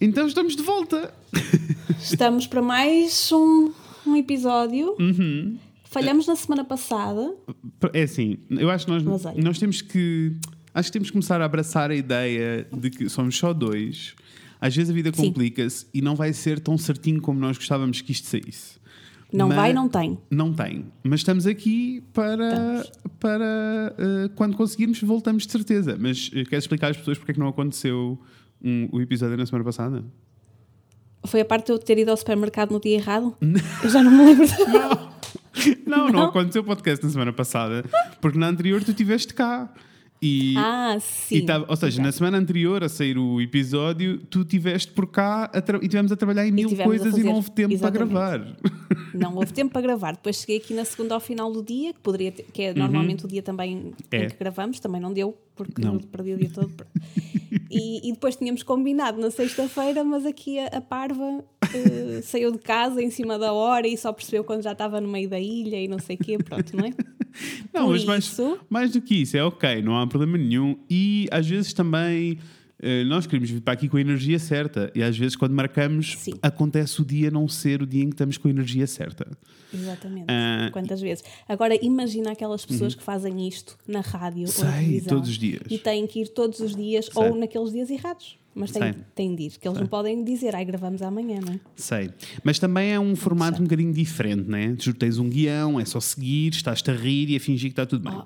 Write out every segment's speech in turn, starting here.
Então estamos de volta. Estamos para mais um, um episódio. Uhum. Falhamos na semana passada. É assim, eu acho que nós, nós temos que. Acho que temos que começar a abraçar a ideia de que somos só dois. Às vezes a vida complica-se e não vai ser tão certinho como nós gostávamos que isto saísse. Não Mas- vai, não tem. Não tem. Mas estamos aqui para, para eh, quando conseguirmos, voltamos de certeza. Mas eh, queres explicar às pessoas porque é que não aconteceu um- o episódio na semana passada? Foi a parte de eu ter ido ao supermercado no dia errado? Eu já não me lembro. Não, não, Não? aconteceu o podcast na semana passada, porque na anterior tu estiveste cá. E, Ah, e sim. tava- ou seja, na semana anterior a sair o episódio, tu estiveste por cá e estivemos a trabalhar em mil a coisas e não fazer- houve tempo exatamente. para gravar. Não houve tempo para gravar. Depois cheguei aqui na segunda ao final do dia, que poderia ter- que é normalmente o dia também É. em que gravamos, também não deu, porque Não. perdi o dia todo. E, e depois tínhamos combinado na sexta-feira, mas aqui a, a Parva eh, saiu de casa em cima da hora e só percebeu quando já estava no meio da ilha e não sei o quê, pronto, não é? Não, Por mas mais, isso- mais do que isso, é ok, não há problema nenhum. E às vezes também nós queremos vir para aqui com a energia certa. E às vezes, quando marcamos, Sim. acontece o dia não ser o dia em que estamos com a energia certa. Exatamente. Ah, Uhum. Quantas vezes? Agora imagina aquelas pessoas que fazem isto na rádio ou na Sei, televisão todos os dias. e têm que ir todos os dias Sei. ou naqueles dias errados. Mas têm, Sei. têm de ir, que eles não podem dizer, ai, gravamos amanhã, não é? Sei. Mas também é um formato um bocadinho diferente, né? Tu tens um guião, é só seguir, estás-te a rir e a fingir que está tudo bem. Oh,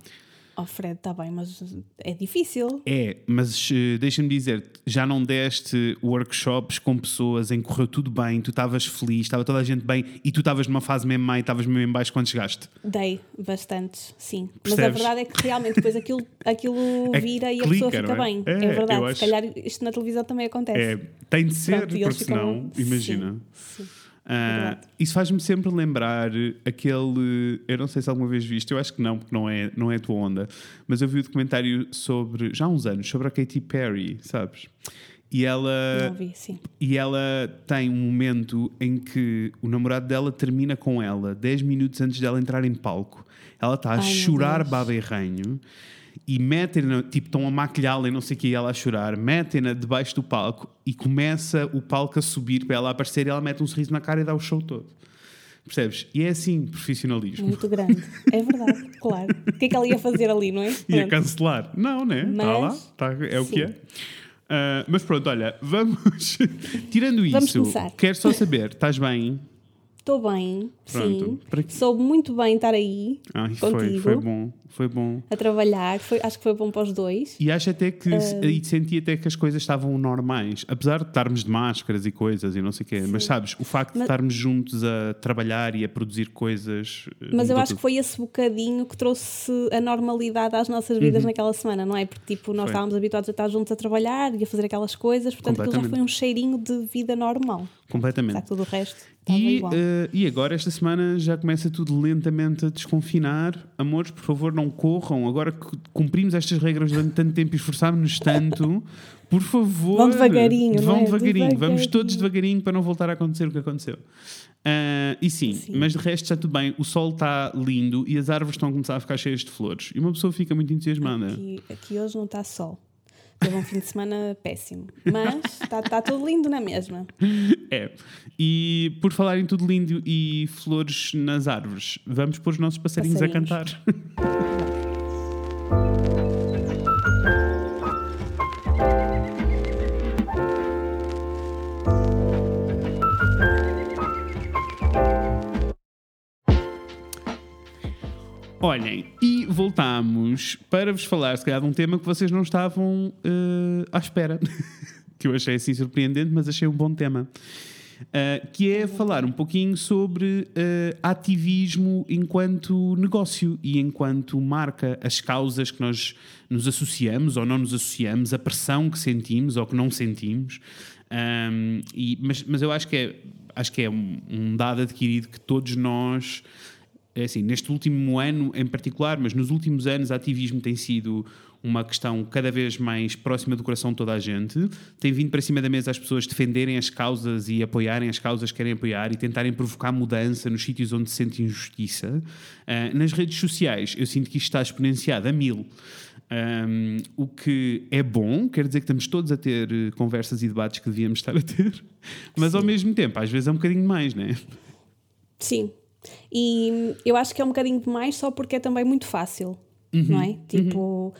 oh Fred, está bem, mas é difícil. É, mas eh, deixa-me dizer, já não deste workshops com pessoas em que correu tudo bem, tu estavas feliz, estava toda a gente bem e tu estavas numa fase mesmo má e estavas mesmo em baixo quando chegaste. Dei bastante, sim. Mas Percebes? a verdade é que realmente depois aquilo, aquilo É vira e a clica, pessoa fica é? bem. É, É, verdade. Se acho- calhar isto na televisão também acontece. É, tem de ser, Pronto, porque ficam- senão, imagina. Sim, sim. Verdade. isso faz-me sempre lembrar aquele. Eu não sei se alguma vez viste, eu acho que não, porque não é, não é a tua onda, mas eu vi o documentário sobre, já há uns anos, sobre a Katy Perry, sabes? E ela, Não vi, sim. e ela tem um momento em que o namorado dela termina com ela 10 minutos antes dela entrar em palco. Ela está a Ai, chorar baba e ranho e metem-na, tipo, estão a maquilhá-la e não sei o que, e ela a chorar, metem-na debaixo do palco e começa o palco a subir para ela aparecer e ela mete um sorriso na cara e dá o show todo. Percebes? E é assim, profissionalismo. Muito grande. É verdade, claro. O que é que ela ia fazer ali, não é? Ia Pronto. cancelar. Não, né? Está lá, tá, é o que sim. é. Ah, mas pronto, olha, vamos. Tirando Vamos isso, começar. quero só saber, estás bem? Estou bem, Pronto. sim. Para? Soube muito bem estar aí Ai, foi, contigo foi bom, foi bom. a trabalhar. Foi, acho que foi bom para os dois. E acho até que Ah. e senti até que as coisas estavam normais, apesar de estarmos de máscaras e coisas e não sei o quê, mas sabes, o facto de Mas- estarmos juntos a trabalhar e a produzir coisas. eh, Mas eu acho tudo. que foi esse bocadinho que trouxe a normalidade às nossas vidas naquela semana, não é? Porque tipo, nós Uhum. Foi. estávamos habituados a estar juntos a trabalhar e a fazer aquelas coisas, portanto aquilo já foi um cheirinho de vida normal. Completamente. Está tudo o resto E, eh, e agora, esta semana, já começa tudo lentamente a desconfinar. Amores, por favor, não corram. Agora que cumprimos estas regras durante tanto tempo e esforçámos-nos tanto, por favor. Vão devagarinho, não Vão é? devagarinho. Vamos todos devagarinho para não voltar a acontecer o que aconteceu. Ah, e sim, Sim. mas de resto está tudo bem. O sol está lindo e as árvores estão a começar a ficar cheias de flores. E uma pessoa fica muito entusiasmada. Aqui, aqui hoje não está sol. Teve um fim de semana péssimo. Mas está, está tudo lindo na mesma. É. E por falar em tudo lindo e flores nas árvores, vamos pôr os nossos passarinhos, Passarinhos. a cantar. Olhem, e voltámos para vos falar, se calhar, de um tema que vocês não estavam eh, à espera. que eu achei assim surpreendente, mas achei um bom tema. Uh, que é falar um pouquinho sobre uh, ativismo enquanto negócio e enquanto marca, as causas que nós nos associamos ou não nos associamos, a pressão que sentimos ou que não sentimos. Um, e- mas, mas eu acho que é, acho que é um, um dado adquirido que todos nós é assim, neste último ano em particular, mas nos últimos anos, o ativismo tem sido uma questão cada vez mais próxima do coração de toda a gente. Tem vindo para cima da mesa as pessoas defenderem as causas e apoiarem as causas que querem apoiar e tentarem provocar mudança nos sítios onde se sente injustiça. Ah, nas redes sociais, eu sinto que isto está exponenciado a mil. Um, o que é bom, quer dizer que estamos todos a ter eh, conversas e debates que devíamos estar a ter, mas ao mesmo tempo, às vezes é um bocadinho mais, não é? Sim. E eu acho que é um bocadinho demais só porque é também muito fácil, não é? Tipo,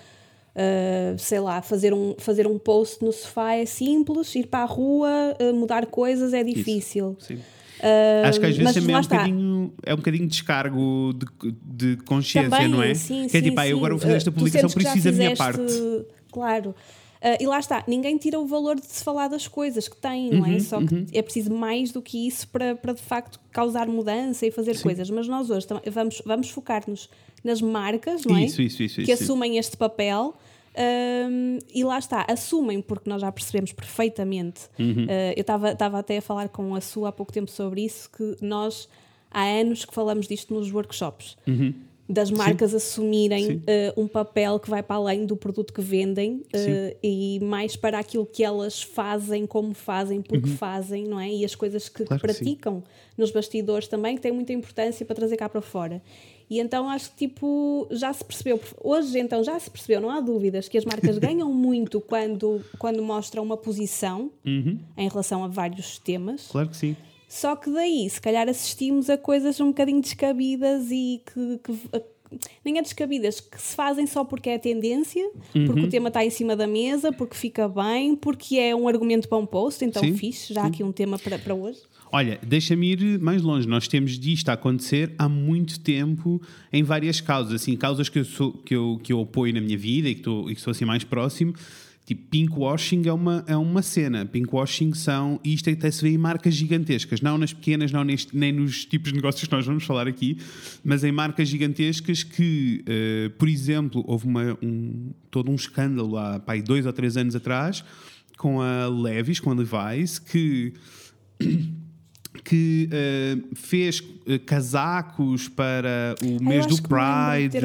uh, sei lá, fazer um, fazer um post no sofá é simples, ir para a rua, uh, mudar coisas é difícil. Sim. Uh, Acho que às vezes também é um, está. bocadinho, é um bocadinho de descargo de, de consciência, Também, não é? Sim, que é sim, tipo, ah, eu agora vou fazer esta publicação, que já preciso da minha parte. Claro. Uh, e lá está, ninguém tira o valor de se falar das coisas que tem, não Uhum, é? Só que é preciso mais do que isso para, para de facto causar mudança e fazer coisas. Mas nós hoje vamos, vamos focar-nos nas marcas, não é? Isso, isso, isso, que sim. assumem este papel. um, e lá está, assumem porque nós já percebemos perfeitamente. Uhum. Uh, eu estava até a falar com a sua há pouco tempo sobre isso, que nós há anos que falamos disto nos workshops. Das marcas assumirem Sim. uh, um papel que vai para além do produto que vendem uh, Sim. e mais para aquilo que elas fazem, como fazem, porque fazem, não é? E as coisas que Uhum. Claro que sim. praticam nos bastidores também, que têm muita importância para trazer cá para fora. E então acho que tipo, já se percebeu, hoje então já se percebeu, não há dúvidas, que as marcas ganham muito quando, quando mostram uma posição Uhum. em relação a vários temas. Claro que sim. Só que daí, se calhar, assistimos a coisas um bocadinho descabidas e que. que- nem é descabidas, que se fazem só porque é a tendência, Uhum. porque o tema está em cima da mesa, porque fica bem, porque é um argumento para um post, então Sim, fixe, já aqui um tema para, para hoje. Olha, deixa-me ir mais longe. Nós temos disto a acontecer há muito tempo em várias causas, assim, causas que eu, sou, que eu, que eu apoio na minha vida e que, estou, e que sou assim mais próximo. Tipo, pinkwashing é uma, é uma cena. Pinkwashing são, e isto até se vê em marcas gigantescas, não nas pequenas, não neste, nem nos tipos de negócios que nós vamos falar aqui, mas em marcas gigantescas que, eh, por exemplo, houve uma, um, todo um escândalo há pá, aí dois ou três anos atrás com a Levi's, com a Levi's, que que eh, fez eh, casacos para o mês do Pride,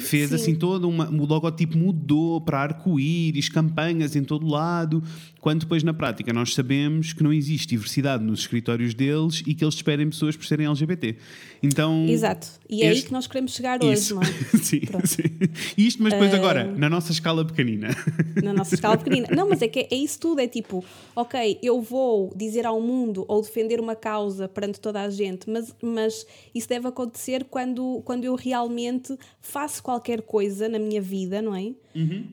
fez sim. assim todo uma, o logotipo mudou para arco-íris, campanhas em todo lado, quando depois na prática nós sabemos que não existe diversidade nos escritórios deles e que eles esperem pessoas por serem LGBT. Então, Exato. E é aí este- que nós queremos chegar hoje, isso. não é? sim, Pronto. sim. Isto, mas depois agora, na nossa escala pequenina. na nossa escala pequenina. Não, mas é que é, é isso tudo, é tipo, ok, eu vou dizer ao mundo ou defender uma causa perante toda a gente, mas, mas isso deve acontecer quando, quando eu realmente faço qualquer coisa na minha vida, não é?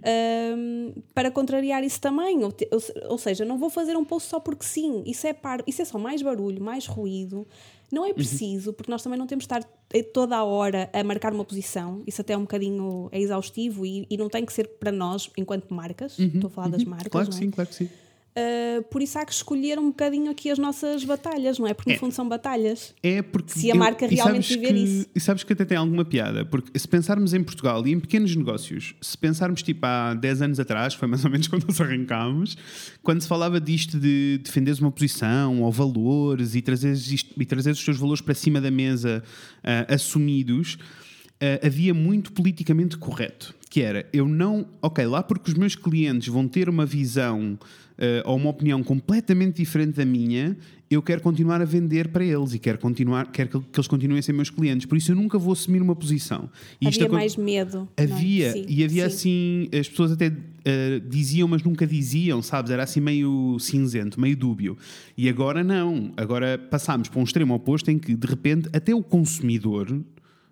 Ahm, para contrariar isso também. Ou, te- ou ou seja, não vou fazer um post só porque sim. Isso é, par, isso é só mais barulho, mais ruído. Não é preciso, porque nós também não temos de estar eh, toda a hora a marcar uma posição. Isso até é um bocadinho é exaustivo e, e não tem que ser para nós, enquanto marcas. Estou a falar das marcas. Claro que é? sim, claro que sim. Uh, por isso há que escolher um bocadinho aqui as nossas batalhas, não é? Porque no É. fundo são batalhas. É porque Se a marca realmente viver que- isso. E sabes que até tem alguma piada, porque se pensarmos em Portugal e em pequenos negócios, se pensarmos tipo há 10 anos atrás, foi mais ou menos quando nós arrancámos, quando se falava disto de defenderes uma posição ou valores e trazeres, isto, e trazeres os teus valores para cima da mesa ah, assumidos, ah, havia muito politicamente correto. Que era, eu não. Ok, lá porque os meus clientes vão ter uma visão ah, ou uma opinião completamente diferente da minha, eu quero continuar a vender para eles e quero, continuar, quero que, eles continuem a ser meus clientes. Por isso eu nunca vou assumir uma posição. E isto havia acon- mais medo. é? Havia, Sim, e havia sim. assim, as pessoas até eh, diziam, mas nunca diziam, sabes? Era assim meio cinzento, meio dúbio. E agora não. Agora passámos para um extremo oposto em que, de repente, até o consumidor,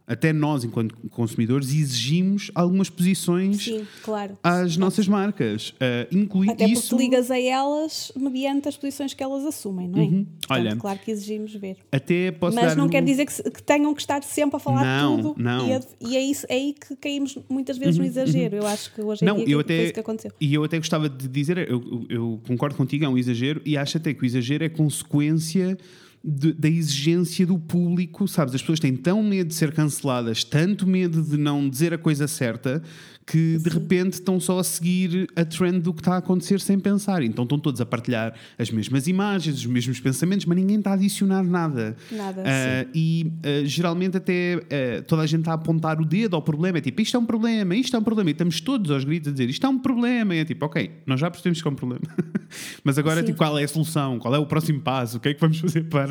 até nós, enquanto consumidores, exigimos algumas posições Sim, claro. às nossas marcas. Uh, inclui Até porque isso. ligas a elas mediante as posições que elas assumem, não é? Portanto, Uhum. Olha, claro que exigimos ver. Até posso Mas não um- quer dizer que, que tenham que estar sempre a falar Não, tudo. não. E, é, e é, isso, é aí que caímos muitas vezes no exagero. Eu acho que hoje em Não, dia eu foi até, isso que aconteceu. e eu até gostava de dizer, eu- eu concordo contigo, é um exagero, e acho até que o exagero é consequência de- da exigência do público, sabes? As pessoas têm tão medo de ser canceladas, tanto medo de não dizer a coisa certa, que de repente estão só a seguir a trend do que está a acontecer sem pensar. Então estão todos a partilhar as mesmas imagens, os mesmos pensamentos, mas ninguém está a adicionar nada. Nada, Ah, e ah, geralmente até ah, toda a gente está a apontar o dedo ao problema. É tipo, isto é um problema, isto é um problema. E estamos todos aos gritos a dizer, isto é um problema. E é tipo, ok, nós já percebemos que é um problema. Mas agora, Sim. tipo, qual é a solução? Qual é o próximo passo? O que é que vamos fazer para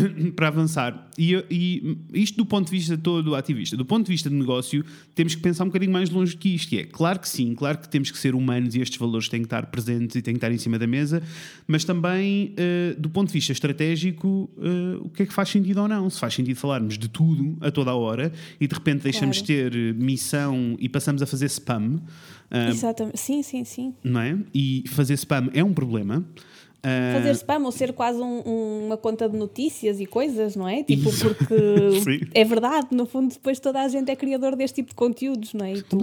para avançar. E, e, isto do ponto de vista todo ativista. Do ponto de vista de negócio, temos que pensar um bocadinho mais longe que isto. E é claro que sim, claro que temos que ser humanos e estes valores têm que estar presentes e têm que estar em cima da mesa, mas também, uh, do ponto de vista estratégico, uh, o que é que faz sentido ou não? Se faz sentido falarmos de tudo a toda a hora e de repente deixamos de ter missão e passamos a fazer spam. Uh, Exatamente, sim, sim, sim. Não é? E fazer spam é um problema. Fazer spam ou ser quase um, um, uma conta de notícias e coisas, não é? Tipo, porque é verdade, no fundo, depois toda a gente é criador deste tipo de conteúdos, não é? E tu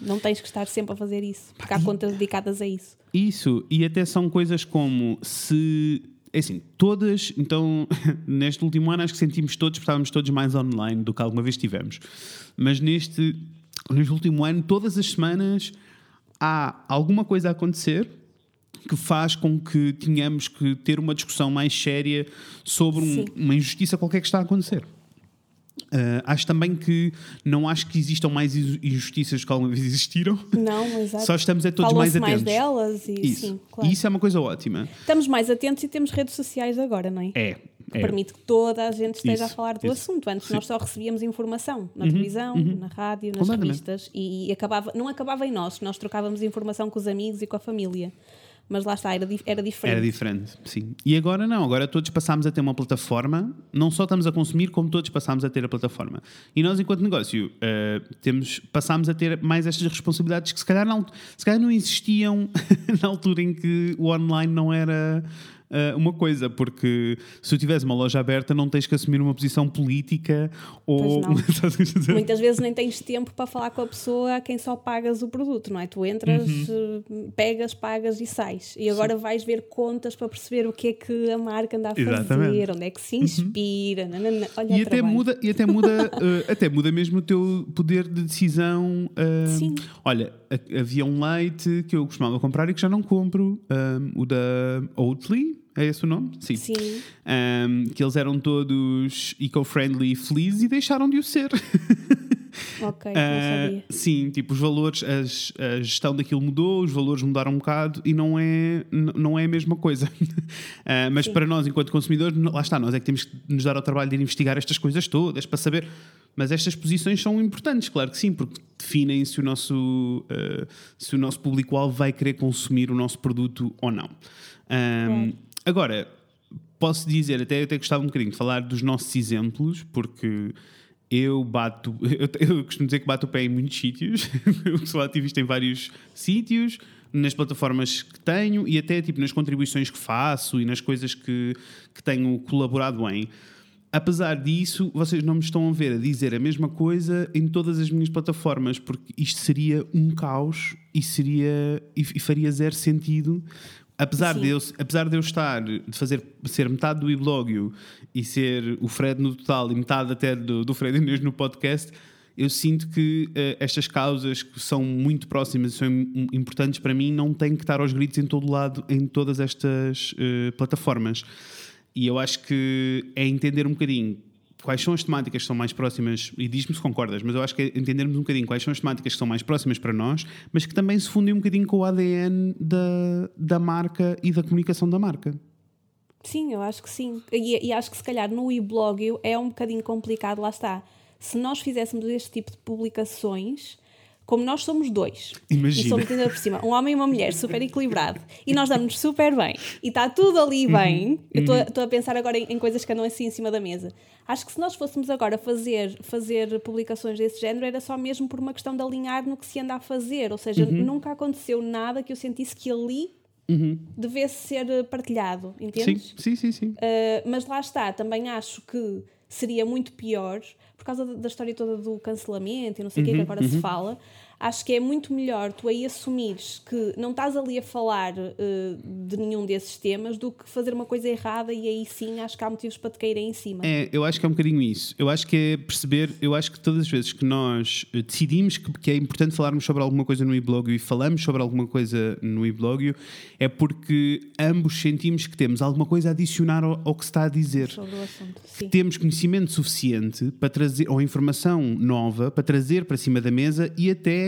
não tens que estar sempre a fazer isso, porque há contas dedicadas a isso. Isso, e até são coisas como se. É assim, todas, então, neste último ano acho que sentimos todos, estávamos todos mais online do que alguma vez tivemos. Mas neste, neste último ano, todas as semanas há alguma coisa a acontecer que faz com que tenhamos que ter uma discussão mais séria sobre um, uma injustiça qualquer que está a acontecer. Uh, acho também que não acho que existam mais injustiças que alguma vez existiram. Não, exato. Só estamos é todos mais atentos. mais delas e isso. Sim, claro. Isso é uma coisa ótima. Estamos mais atentos e temos redes sociais agora, não é? É. Que é. permite que toda a gente esteja isso, a falar do isso. assunto. Antes sim. nós só recebíamos informação na uhum, televisão, uhum. na rádio, nas revistas e, e acabava, não acabava em nós, nós trocávamos informação com os amigos e com a família mas lá está, era, era diferente. Era diferente, sim. E agora não, agora todos passámos a ter uma plataforma, não só estamos a consumir, como todos passámos a ter a plataforma. E nós, enquanto negócio, uh, temos, passámos a ter mais estas responsabilidades que se calhar não, se calhar não existiam na altura em que o online não era uh, uma coisa, porque se tu tivesse uma loja aberta, não tens que assumir uma posição política ou. Muitas vezes nem tens tempo para falar com a pessoa a quem só pagas o produto, não é? Tu entras, uhum. pegas, pagas e sais. E agora Sim. vais ver contas para perceber o que é que a marca anda a fazer, Exatamente. onde é que se uhum. inspira. Uhum. Nanana. Olha e até muda, e até muda, uh, até muda mesmo o teu poder de decisão. Uh, Sim. Olha, havia um leite que eu costumava comprar e que já não compro, um, o da Oatly é esse o nome? Sim. Sim. Um, que eles eram todos eco-friendly fleas e deixaram de o ser. Ok, uh, não ah, sabia. Sim, tipo, os valores, as, a gestão daquilo mudou, os valores mudaram um bocado e não é, não é a mesma coisa. uh, mas sim. para nós, enquanto consumidores, lá está, nós é que temos que nos dar ao trabalho de ir investigar estas coisas todas para saber. Mas estas posições são importantes, claro que sim, porque definem se o nosso, uh, se o nosso público-alvo vai querer consumir o nosso produto ou não. Um, Agora, posso dizer, até, até gostava um bocadinho de falar dos nossos exemplos, porque eu bato, eu, eu costumo dizer que bato o pé em muitos sítios, eu sou ativista em vários sítios, nas plataformas que tenho e até tipo nas contribuições que faço e nas coisas que, que tenho colaborado em. Apesar disso, vocês não me estão a ver a dizer a mesma coisa em todas as minhas plataformas, porque isto seria um caos e seria e, e faria zero sentido apesar de, eu, apesar de eu estar, de fazer, ser metade do e-blogio e ser o Fred no total e metade até do, do Fred Inês no podcast, eu sinto que uh, estas causas que são muito próximas e são importantes para mim não têm que estar aos gritos em todo lado, em todas estas uh, plataformas. E eu acho que é entender um bocadinho quais são as temáticas que são mais próximas, e diz-me se concordas, mas eu acho que é entendermos um bocadinho quais são as temáticas que são mais próximas para nós, mas que também se fundem um bocadinho com o ADN da, da marca e da comunicação da marca. Sim, eu acho que sim. E, e acho que se calhar no e-blog é um bocadinho complicado, lá está. Se nós fizéssemos este tipo de publicações, como nós somos dois, Imagina. e somos ainda por cima um homem e uma mulher super equilibrado, e nós damos super bem, e está tudo ali uhum. bem, uhum. eu estou a pensar agora em, em, coisas que andam assim em cima da mesa. Acho que se nós fôssemos agora fazer, fazer publicações desse género, era só mesmo por uma questão de alinhar no que se anda a fazer, ou seja, uhum. nunca aconteceu nada que eu sentisse que ali Uhum. devesse ser partilhado, entendes? Sim, sim, sim. sim. Uh, mas lá está, também acho que seria muito pior por causa da história toda do cancelamento e não sei o uhum, que, que agora uhum. se fala, acho que é muito melhor tu aí assumires que não estás ali a falar uh, de nenhum desses temas do que fazer uma coisa errada e aí sim acho que há motivos para te caírem em cima. É, eu acho que é um bocadinho isso. Eu acho que é perceber, eu acho que todas as vezes que nós eh, decidimos que, que é importante falarmos sobre alguma coisa no e-blog e falamos sobre alguma coisa no e-blog é porque ambos sentimos que temos alguma coisa a adicionar ao, ao que se está a dizer. Sobre o assunto, sim. Temos conhecimento suficiente para trazer, ou informação nova para trazer para cima da mesa e até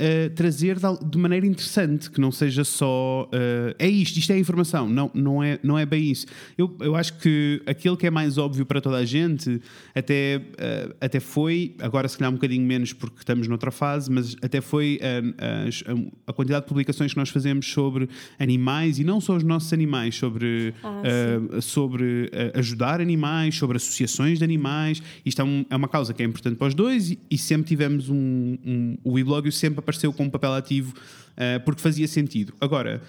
uh, trazer de, maneira interessante, que não seja só uh, é isto, isto é informação, não, não, é, não é bem isso. Eu, eu acho que aquele que é mais óbvio para toda a gente até, uh, até foi, agora se calhar um bocadinho menos porque estamos noutra fase, mas até foi a, a, quantidade de publicações que nós fazemos sobre animais e não só os nossos animais, sobre, ah, sobre ajudar animais, sobre associações de animais. Isto é, um, é, uma causa que é importante para os dois e, e sempre tivemos um, um o e-blog sempre apareceu como papel ativo uh, porque fazia sentido. Agora,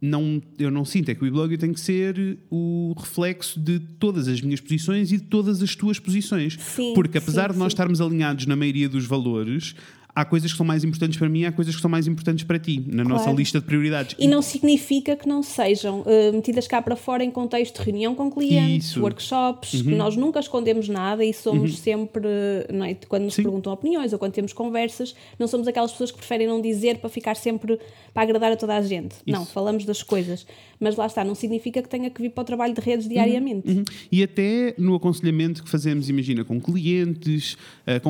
não, eu não sinto é que o e-blog tem que ser o reflexo de todas as minhas posições e de todas as tuas posições. Sim, porque apesar sim, de nós sim. estarmos alinhados na maioria dos valores, há coisas que são mais importantes para mim, há coisas que são mais importantes para ti, na Claro. nossa lista de prioridades. E não significa que não sejam uh, metidas cá para fora em contexto de reunião com clientes, Isso. workshops, que nós nunca escondemos nada e somos sempre, não é? quando nos Sim. perguntam opiniões ou quando temos conversas, não somos aquelas pessoas que preferem não dizer para ficar sempre para agradar a toda a gente. Não, falamos das coisas. Mas lá está, não significa que tenha que vir para o trabalho de redes diariamente. Uhum. E até no aconselhamento que fazemos, imagina, com clientes, eh,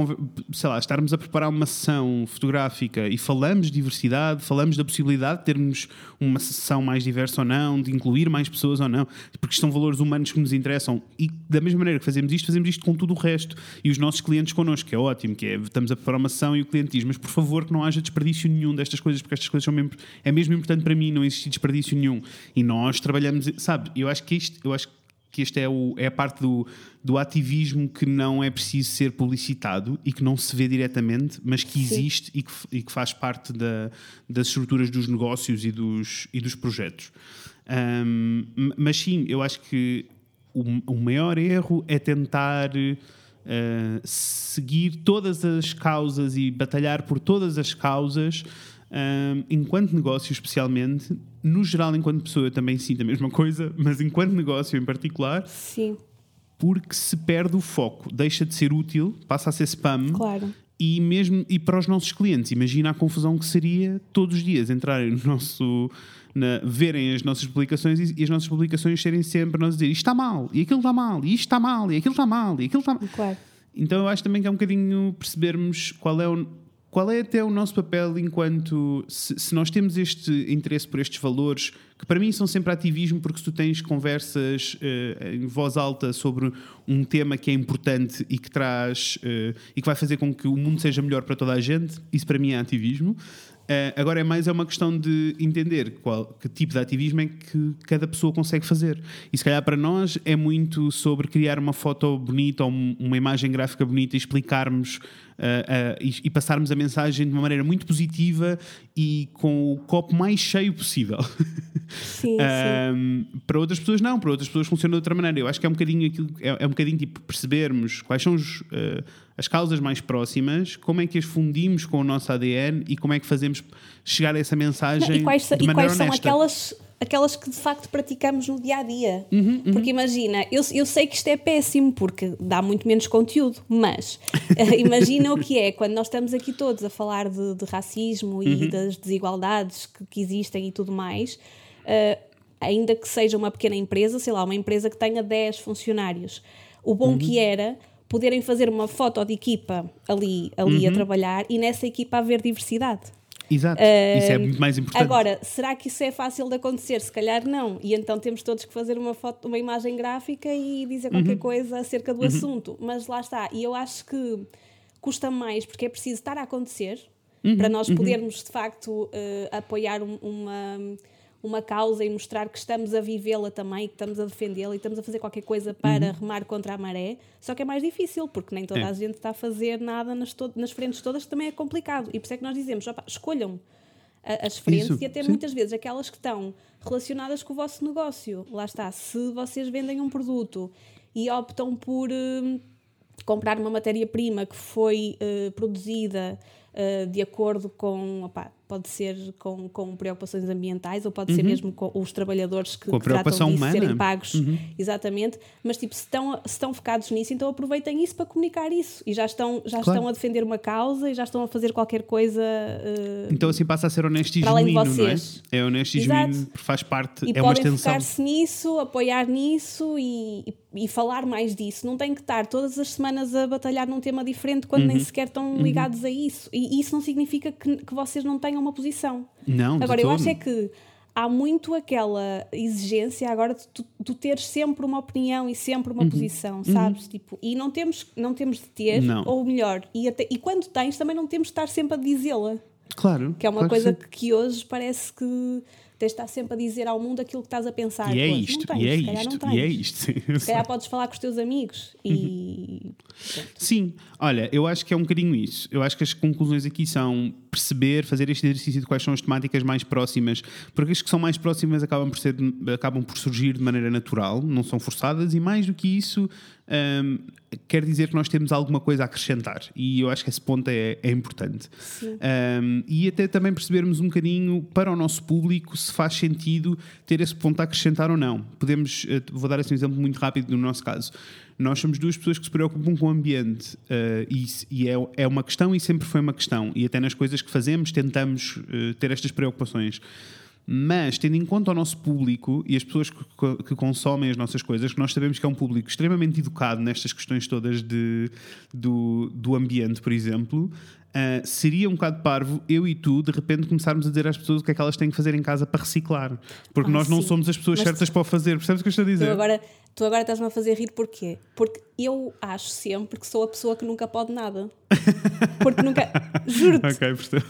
sei lá, estarmos a preparar uma sessão fotográfica e falamos de diversidade, falamos da possibilidade de termos uma sessão mais diversa ou não, de incluir mais pessoas ou não, porque são valores humanos que nos interessam. E da mesma maneira que fazemos isto, fazemos isto com tudo o resto. E os nossos clientes connosco, que é ótimo, que é estamos a preparar uma sessão e o cliente diz, mas por favor que não haja desperdício nenhum destas coisas, porque estas coisas são mesmo, é mesmo importante para mim, não existe desperdício nenhum. E nós trabalhamos, sabe, eu acho que isto, eu acho que esta é, o, é a parte do, do ativismo que não é preciso ser publicitado e que não se vê diretamente, mas que existe e que, e que faz parte da, das estruturas dos negócios e dos, e dos projetos. Ahm, m- mas sim, eu acho que o, o maior erro é tentar eh, seguir todas as causas e batalhar por todas as causas, ahm, enquanto negócio especialmente. No geral, enquanto pessoa, eu também sinto a mesma coisa, mas enquanto negócio em particular, Sim, porque se perde o foco, deixa de ser útil, passa a ser spam. claro. E mesmo e para os nossos clientes, imagina a confusão que seria todos os dias entrarem no nosso. Na, verem as nossas publicações e, e as nossas publicações serem sempre nós dizer isto está mal, e aquilo está mal, e isto está mal, e aquilo está mal, e aquilo está mal. Claro. Então eu acho também que é um bocadinho percebermos qual é o, qual é até o nosso papel enquanto se, se nós temos este interesse por estes valores que para mim são sempre ativismo porque se tu tens conversas eh, em voz alta sobre um tema que é importante e que traz eh, e que vai fazer com que o mundo seja melhor para toda a gente isso para mim é ativismo Eh, agora é mais é uma questão de entender qual, que tipo de ativismo é que cada pessoa consegue fazer. E se calhar para nós é muito sobre criar uma foto bonita ou um- uma imagem gráfica bonita e explicarmos ah, e, e passarmos a mensagem de uma maneira muito positiva e com o copo mais cheio possível. Sim, sim. Um, para outras pessoas não, para outras pessoas funciona de outra maneira. Eu acho que é um bocadinho aquilo, é, é um bocadinho tipo percebermos quais são os, uh, as causas mais próximas, como é que as fundimos com o nosso ADN e como é que fazemos chegar essa Não, mensagem e quais, de e maneira quais são honesta. aquelas, aquelas que de facto praticamos no dia a dia? Uhum, Porque imagina, eu, eu sei que isto é péssimo porque dá muito menos conteúdo, mas eh, imagina o que é quando nós estamos aqui todos a falar de, de racismo e Uhum. das desigualdades que, que existem e tudo mais. eh, ainda que seja uma pequena empresa, sei lá, uma empresa que tenha 10 funcionários, o bom Uhum. que era poderem fazer uma foto de equipa ali, ali Uhum. a trabalhar e nessa equipa haver diversidade. Exato, isso é muito mais importante. Agora, será que isso é fácil de acontecer? Se calhar não. E então temos todos que fazer uma, foto, uma imagem gráfica e dizer qualquer Uhum. coisa acerca do assunto. Mas lá está. E eu acho que custa mais porque é preciso estar a acontecer Uhum, para nós podermos de facto eh, apoiar um- uma, uma causa e mostrar que estamos a vivê-la também, que estamos a defendê-la e estamos a fazer qualquer coisa para remar contra a maré. Só que é mais difícil porque nem toda Uhum. É. a gente está a fazer nada nas, nas frentes todas, que também é complicado. E por isso é que nós dizemos: opa, escolham as frentes Isso, e até sim. muitas vezes aquelas que estão relacionadas com o vosso negócio. Lá está, se vocês vendem um produto e optam por hum, comprar uma matéria-prima que foi eh, produzida eh, de acordo com, opá, pode ser com, com preocupações ambientais ou pode ser mesmo com os trabalhadores que, Uhum. Com a que tratam disso. Uhum. serem pagos, exatamente, mas tipo, se estão, se estão focados nisso, então aproveitem isso para comunicar isso e já estão, já Claro. estão a defender uma causa e já estão a fazer qualquer coisa eh, Então assim passa a ser honesto e genuíno, não é? É honesto e Exato. genuíno, faz parte, E é uma extensão. focar-se nisso, apoiar nisso e, e, e falar mais disso. Não tem que estar todas as semanas a batalhar num tema diferente quando Uhum. nem sequer estão ligados a isso. E, e isso não significa que, que vocês não tenham uma posição. Não, Agora, eu acho é que há muito aquela exigência agora de tu, tu teres sempre uma opinião e sempre Uhum. uma posição, sabes? Tipo, e não temos, não temos de ter, Não. ou melhor, e, até, e quando tens também não temos de estar sempre a dizê-la. Claro. Que é uma claro coisa que, que hoje parece que tens de estar sempre a dizer ao mundo aquilo que estás a pensar. E é isto, tens, e é se calhar isto, e é isto. Se calhar podes falar com os teus amigos e. Sim, olha, eu acho que é um bocadinho isso. Eu acho que as conclusões aqui são perceber, fazer este exercício de quais são as temáticas mais próximas, porque as que são mais próximas acabam por, ser, acabam por surgir de maneira natural, não são forçadas, e mais do que isso, hum, quer dizer que nós temos alguma coisa a acrescentar. E eu acho que esse ponto é, é importante. Um, e até também percebermos um bocadinho para o nosso público se faz sentido ter esse ponto a acrescentar ou não. Podemos, eh, vou dar assim um exemplo muito rápido no nosso caso. Nós somos duas pessoas que se preocupam com o ambiente eh, e, e é, é uma questão e sempre foi uma questão. E até nas coisas que fazemos tentamos eh, ter estas preocupações. Mas, tendo em conta o nosso público e as pessoas que, que- consomem as nossas coisas, que nós sabemos que é um público extremamente educado nestas questões todas de, do, do ambiente, por exemplo, ah, seria um bocado parvo eu e tu, de repente, começarmos a dizer às pessoas o que é que elas têm que fazer em casa para reciclar. Porque Ah, nós não sim. somos as pessoas Mas certas para o fazer. Percebes o que eu estou a Tu dizer? agora, tu agora estás-me a fazer rir porquê? Porque eu acho sempre que sou a pessoa que nunca pode nada. Porque nunca. Juro-te. Ok, percebo.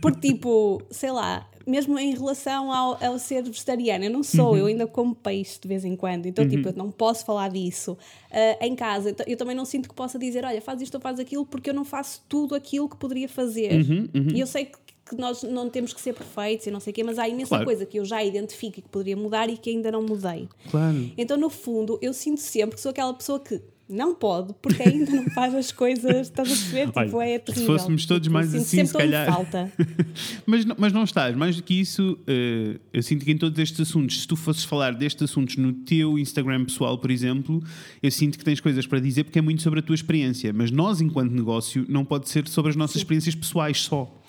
Porque, tipo, sei lá, mesmo em relação ao, ao ser vegetariana, eu não sou, Uhum. eu ainda como peixe de vez em quando, então, tipo, eu não posso falar disso. Ah, em casa, então, eu também não sinto que possa dizer, olha, faz isto ou faz aquilo, porque eu não faço tudo aquilo que poderia fazer. Uhum, E eu sei que, que nós não temos que ser perfeitos e não sei o quê, mas há imensa Claro. coisa que eu já identifico e que poderia mudar e que ainda não mudei. Claro. Então, no fundo, eu sinto sempre que sou aquela pessoa que não pode, porque ainda não faz as coisas, estás a perceber? Tipo, Olha, é se terrível. fôssemos todos Tipo, mais assim, se calhar- falta. Mas, não- mas não estás. Mais do que isso, eh, eu sinto que em todos estes assuntos, se tu fosses falar destes assuntos no teu Instagram pessoal, por exemplo, eu sinto que tens coisas para dizer porque é muito sobre a tua experiência. Mas nós, enquanto negócio, não pode ser sobre as nossas experiências pessoais só.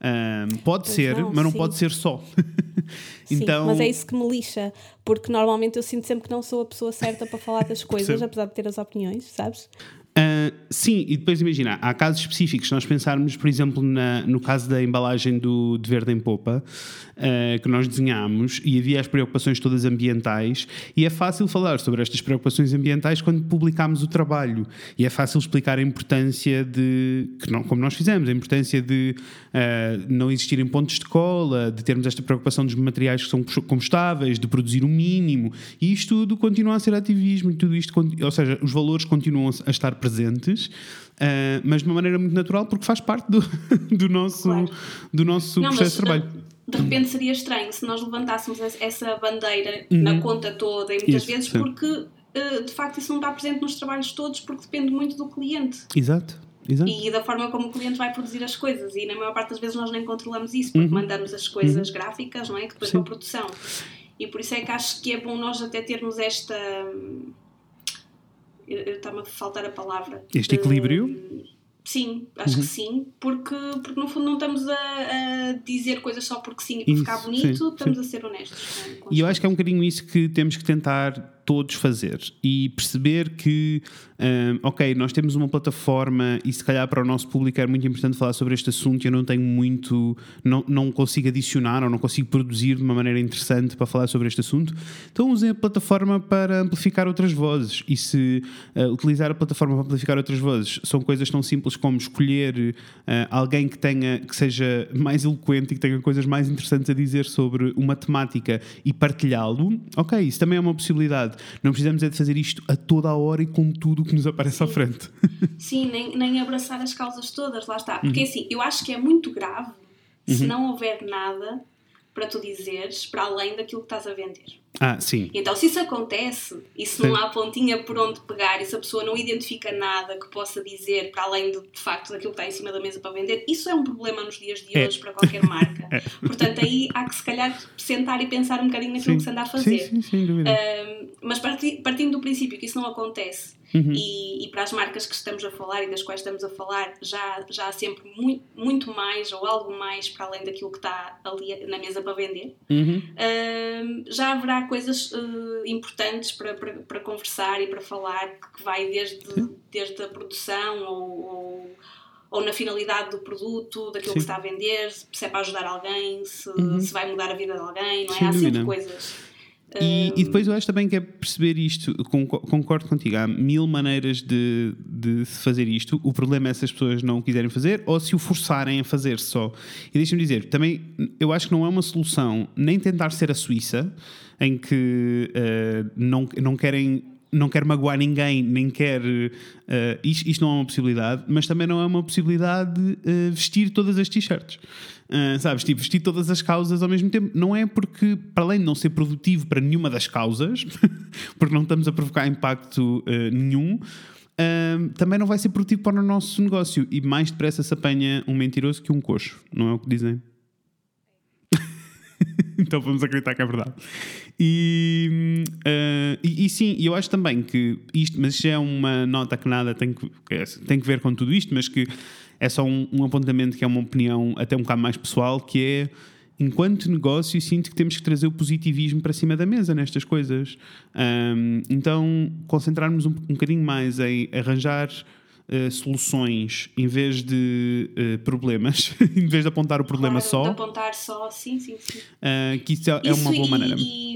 Ahm, pode Pois ser, não, mas não sim. pode ser só. Sim, então, mas é isso que me lixa, porque normalmente eu sinto sempre que não sou a pessoa certa para falar das coisas, apesar de ter as opiniões, sabes? Ah, sim, e depois imagina, há casos específicos. Nós pensarmos, por exemplo, na- no caso da embalagem do de Verde em Popa, ah, que nós desenhámos, e havia as preocupações todas ambientais, e é fácil falar sobre estas preocupações ambientais quando publicámos o trabalho. E é fácil explicar a importância de, que não, como nós fizemos, a importância de ah, não existirem pontos de cola, de termos esta preocupação dos materiais que são compostáveis, de produzir o mínimo. E isto tudo continua a ser ativismo, tudo isto, ou seja, os valores continuam a estar presentes, ah, mas de uma maneira muito natural, porque faz parte do, do nosso, Claro. do nosso Não, processo de trabalho. de, de repente seria estranho se nós levantássemos es- essa bandeira na conta toda e muitas Uhum. Isso, vezes sim. porque eh, de facto isso não está presente nos trabalhos todos porque depende muito do cliente Exato, exato. e da forma como o cliente vai produzir as coisas e na maior parte das vezes nós nem controlamos isso Uhum. porque mandamos as coisas gráficas, não é? Que depois Sim. para a produção. E por isso é que acho que é bom nós até termos esta. Está-me a faltar a palavra. Este equilíbrio? Hum, Sim, acho Uhum. que sim, porque, porque no fundo não estamos a, a dizer coisas só porque sim e para ficar bonito, sim, estamos sim. a ser honestos. é? Com E eu acho que é um bocadinho isso que temos que tentar todos fazer. E perceber que, hum, ok, nós temos uma plataforma e se calhar para o nosso público é muito importante falar sobre este assunto e eu não tenho muito, não, não consigo adicionar ou não consigo produzir de uma maneira interessante para falar sobre este assunto, então usem a plataforma para amplificar outras vozes. E se uh, utilizar a plataforma para amplificar outras vozes são coisas tão simples como escolher uh, alguém que tenha, que seja mais eloquente e que tenha coisas mais interessantes a dizer sobre uma temática e partilhá-lo, ok, isso também é uma possibilidade. Não precisamos é de fazer isto a toda a hora e com tudo o que nos aparece à frente. Sim, nem, nem abraçar as causas todas, lá está. Uhum. Porque assim, eu acho que é muito grave se não houver nada para tu dizeres para além daquilo que estás a vender. Ah, sim. Então, se isso acontece e se não há pontinha por onde pegar e se a pessoa não identifica nada que possa dizer para além de, de facto daquilo que está em cima da mesa para vender, isso é um problema nos dias de É. hoje para qualquer marca. Portanto, aí há que se calhar sentar e pensar um bocadinho naquilo Sim. que se anda a fazer. Sim, sim, sem dúvida. Um, mas parti- partindo do princípio que isso não acontece Uhum. e, e para as marcas que estamos a falar e das quais estamos a falar já, já há sempre muito, muito mais ou algo mais para além daquilo que está ali na mesa para vender, Uhum. um, já haverá coisas uh, importantes para, para, para conversar e para falar que vai desde, desde a produção ou, ou, ou na finalidade do produto, daquilo Sim. que está a vender, se é para ajudar alguém, se, Uhum. se vai mudar a vida de alguém, não é? Sem Há sempre dúvida. coisas. E, e depois eu acho também que é perceber isto, conco- concordo contigo, há mil maneiras de, de se fazer isto. O problema é se as pessoas não quiserem fazer ou se o forçarem a fazer só. E deixa-me dizer, também eu acho que não é uma solução nem tentar ser a Suíça, em que eh, não, não querem. Não quer magoar ninguém, nem quer. eh, isto, isto não é uma possibilidade, mas também não é uma possibilidade eh, vestir todas as t-shirts. Uh, sabes, tipo, vestir todas as causas ao mesmo tempo. Não é porque, para além de não ser produtivo para nenhuma das causas, porque não estamos a provocar impacto uh, nenhum, uh, também não vai ser produtivo para o nosso negócio. E mais depressa se apanha um mentiroso que um coxo, não é o que dizem? então vamos acreditar que é verdade. E, uh, e, e sim, eu acho também que isto, mas isto é uma nota que nada tem que, é- tem que ver com tudo isto, mas que é só um, um apontamento que é uma opinião até um bocado mais pessoal, que é enquanto negócio sinto que temos que trazer o positivismo para cima da mesa nestas coisas. Um, então concentrarmos um, um bocadinho mais em arranjar uh, soluções em vez de uh, problemas, em vez de apontar o problema Claro, só, De apontar só, sim, sim, sim. uh, que isso é, é Isso uma boa e, maneira. E,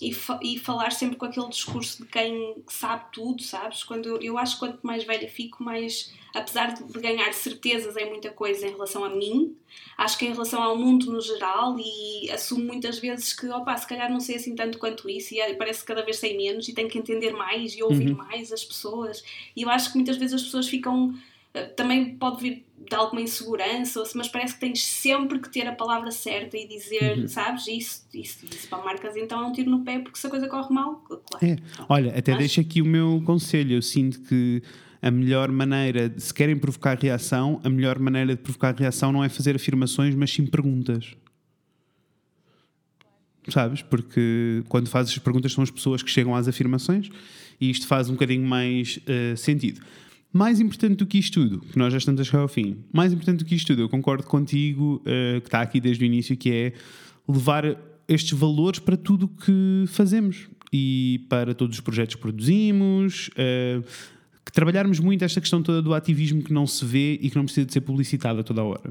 e, fa- e falar sempre com aquele discurso de quem sabe tudo, sabes? Quando eu, eu acho que quanto mais velha fico, mais. Apesar de, ganhar certezas em muita coisa em relação a mim, acho que em relação ao mundo no geral, e assumo muitas vezes que, opa, se calhar não sei assim tanto quanto isso, e é- parece que cada vez sei menos, e tenho que entender mais e ouvir mais as pessoas. E eu acho que muitas vezes as pessoas ficam. Eh, Também pode vir de alguma insegurança, mas parece que tens sempre que ter a palavra certa e dizer, sabes, isso, isso, isso para marcas então é um tiro no pé, porque se a coisa corre mal, claro. É. Olha, até Mas- deixo aqui o meu conselho. Eu sinto que a melhor maneira, de- se querem provocar reação, a melhor maneira de provocar reação não é fazer afirmações, mas sim perguntas. Sabes? Porque quando fazes as perguntas são as pessoas que chegam às afirmações e isto faz um bocadinho mais eh, sentido. Mais importante do que isto tudo, que nós já estamos a chegar ao fim, mais importante do que isto tudo, eu concordo contigo, eh, que está aqui desde o início, que é levar estes valores para tudo o que fazemos e para todos os projetos que produzimos, eh, que trabalharmos muito esta questão toda do ativismo que não se vê e que não precisa de ser publicitado a toda a hora.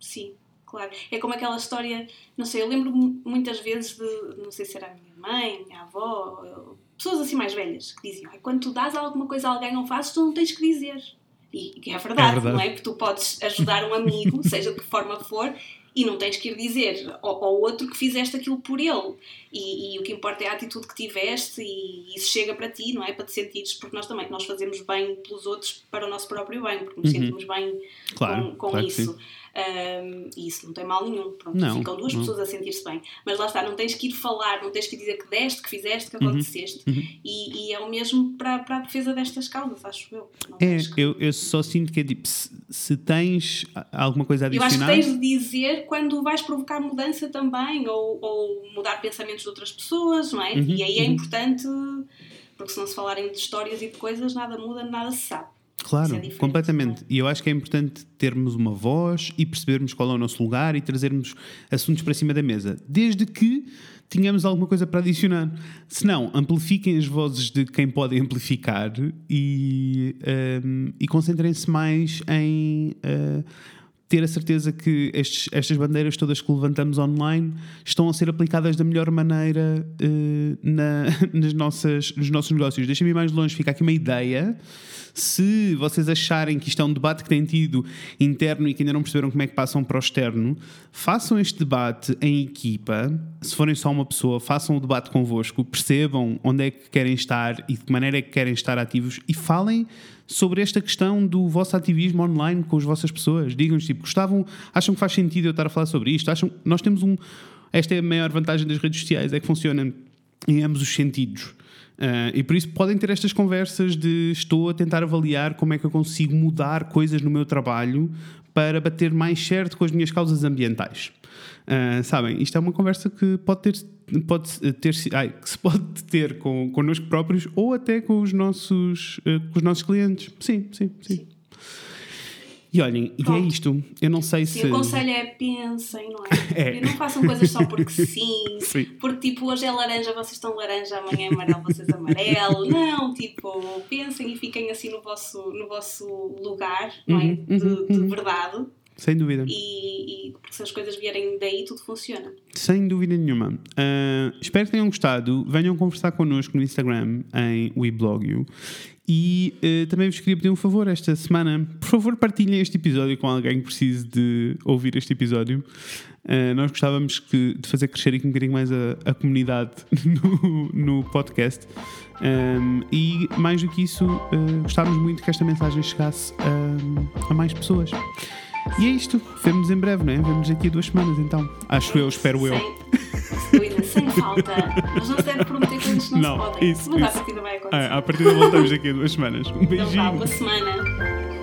Sim, claro. É como aquela história, não sei, eu lembro-me muitas vezes de, não sei se era a minha mãe, minha avó, pessoas assim mais velhas, que diziam, "Ai, quando tu dás alguma coisa a alguém ou fazes, tu não tens que dizer. E e é verdade, É verdade. não é? Porque tu podes ajudar um amigo, seja de que forma for, e não tens que ir dizer ao, ao outro que fizeste aquilo por ele. E, e o que importa é a atitude que tiveste e isso chega para ti, não é? Para te sentires, porque nós também, nós fazemos bem pelos outros para o nosso próprio bem, porque nos sentimos bem Uhum. Claro, com, com claro que isso. Um, e isso não tem mal nenhum. Pronto, Não, ficam duas não. pessoas a sentir-se bem. Mas lá está, não tens que ir falar, não tens que dizer que deste, que fizeste, que Uhum, aconteceste. E, e é o mesmo para, para a defesa destas causas, acho eu. Não É, que- eu, eu só sinto que é tipo, se, se tens alguma coisa a Eu acho que tens de dizer quando vais provocar mudança também, ou, ou mudar pensamentos de outras pessoas, não é? Uhum, e aí é uhum. importante, porque se não se falarem de histórias e de coisas, nada muda, nada se sabe. Claro, é completamente. E eu acho que é importante termos uma voz e percebermos qual é o nosso lugar e trazermos assuntos para cima da mesa, desde que tenhamos alguma coisa para adicionar. Se não, amplifiquem as vozes de quem podem amplificar e, ehm, e concentrem-se mais em. eh, ter a certeza que estes- estas bandeiras todas que levantamos online estão a ser aplicadas da melhor maneira eh, na- nas nossas, nos nossos negócios. Deixa-me ir mais longe, fica aqui uma ideia. Se vocês acharem que isto é um debate que tem tido interno e que ainda não perceberam como é que passam para o externo, façam este debate em equipa. Se forem só uma pessoa, façam o debate convosco, percebam onde é que querem estar e de que maneira é que querem estar ativos e falem sobre esta questão do vosso ativismo online com as vossas pessoas. Digam-nos, tipo, gostavam, acham que faz sentido eu estar a falar sobre isto? Acham, nós temos um. Esta é a maior vantagem das redes sociais, é que funciona em ambos os sentidos. Ah, e por isso podem ter estas conversas de estou a tentar avaliar como é que eu consigo mudar coisas no meu trabalho para bater mais certo com as minhas causas ambientais. Ah, sabem, isto é uma conversa que pode ter, pode ter ai, que se pode ter com, connosco próprios ou até com os nossos, eh, com os nossos clientes. Sim, sim, sim. E olhem, e é Pronto. isto. Eu não sei se. o conselho é pensem, não é? E não façam coisas só porque sim. Sim. Porque tipo, hoje é laranja, vocês estão laranja, amanhã é amarelo, vocês amarelo. Não, tipo, pensem e fiquem assim no vosso, no vosso lugar, não é? Uhum, De, uhum, de uhum. verdade. Sem dúvida. E, e porque se as coisas vierem daí, tudo funciona. Sem dúvida nenhuma. Ah, espero que tenham gostado. Venham conversar connosco no Instagram em WeBlogio. E eh, também vos queria pedir um favor esta semana. Por favor, partilhem este episódio com alguém que precise de ouvir este episódio. Ah, nós gostávamos que- de fazer crescer aqui um bocadinho mais a, a comunidade no, no podcast. Um, e mais do que isso, uh, gostávamos muito que esta mensagem chegasse a mais pessoas. E é isto. Vemo-nos em breve, não é? Vemo-nos daqui a duas semanas, então. Acho eu, espero eu. Sem, dúvida, sem falta. Mas não se deve prometer coisas que não, Não, se podem. isso, Mas à isso. partida vai acontecer. Ah, à partida voltamos daqui a duas semanas. Um Então vá, beijinho. boa semana.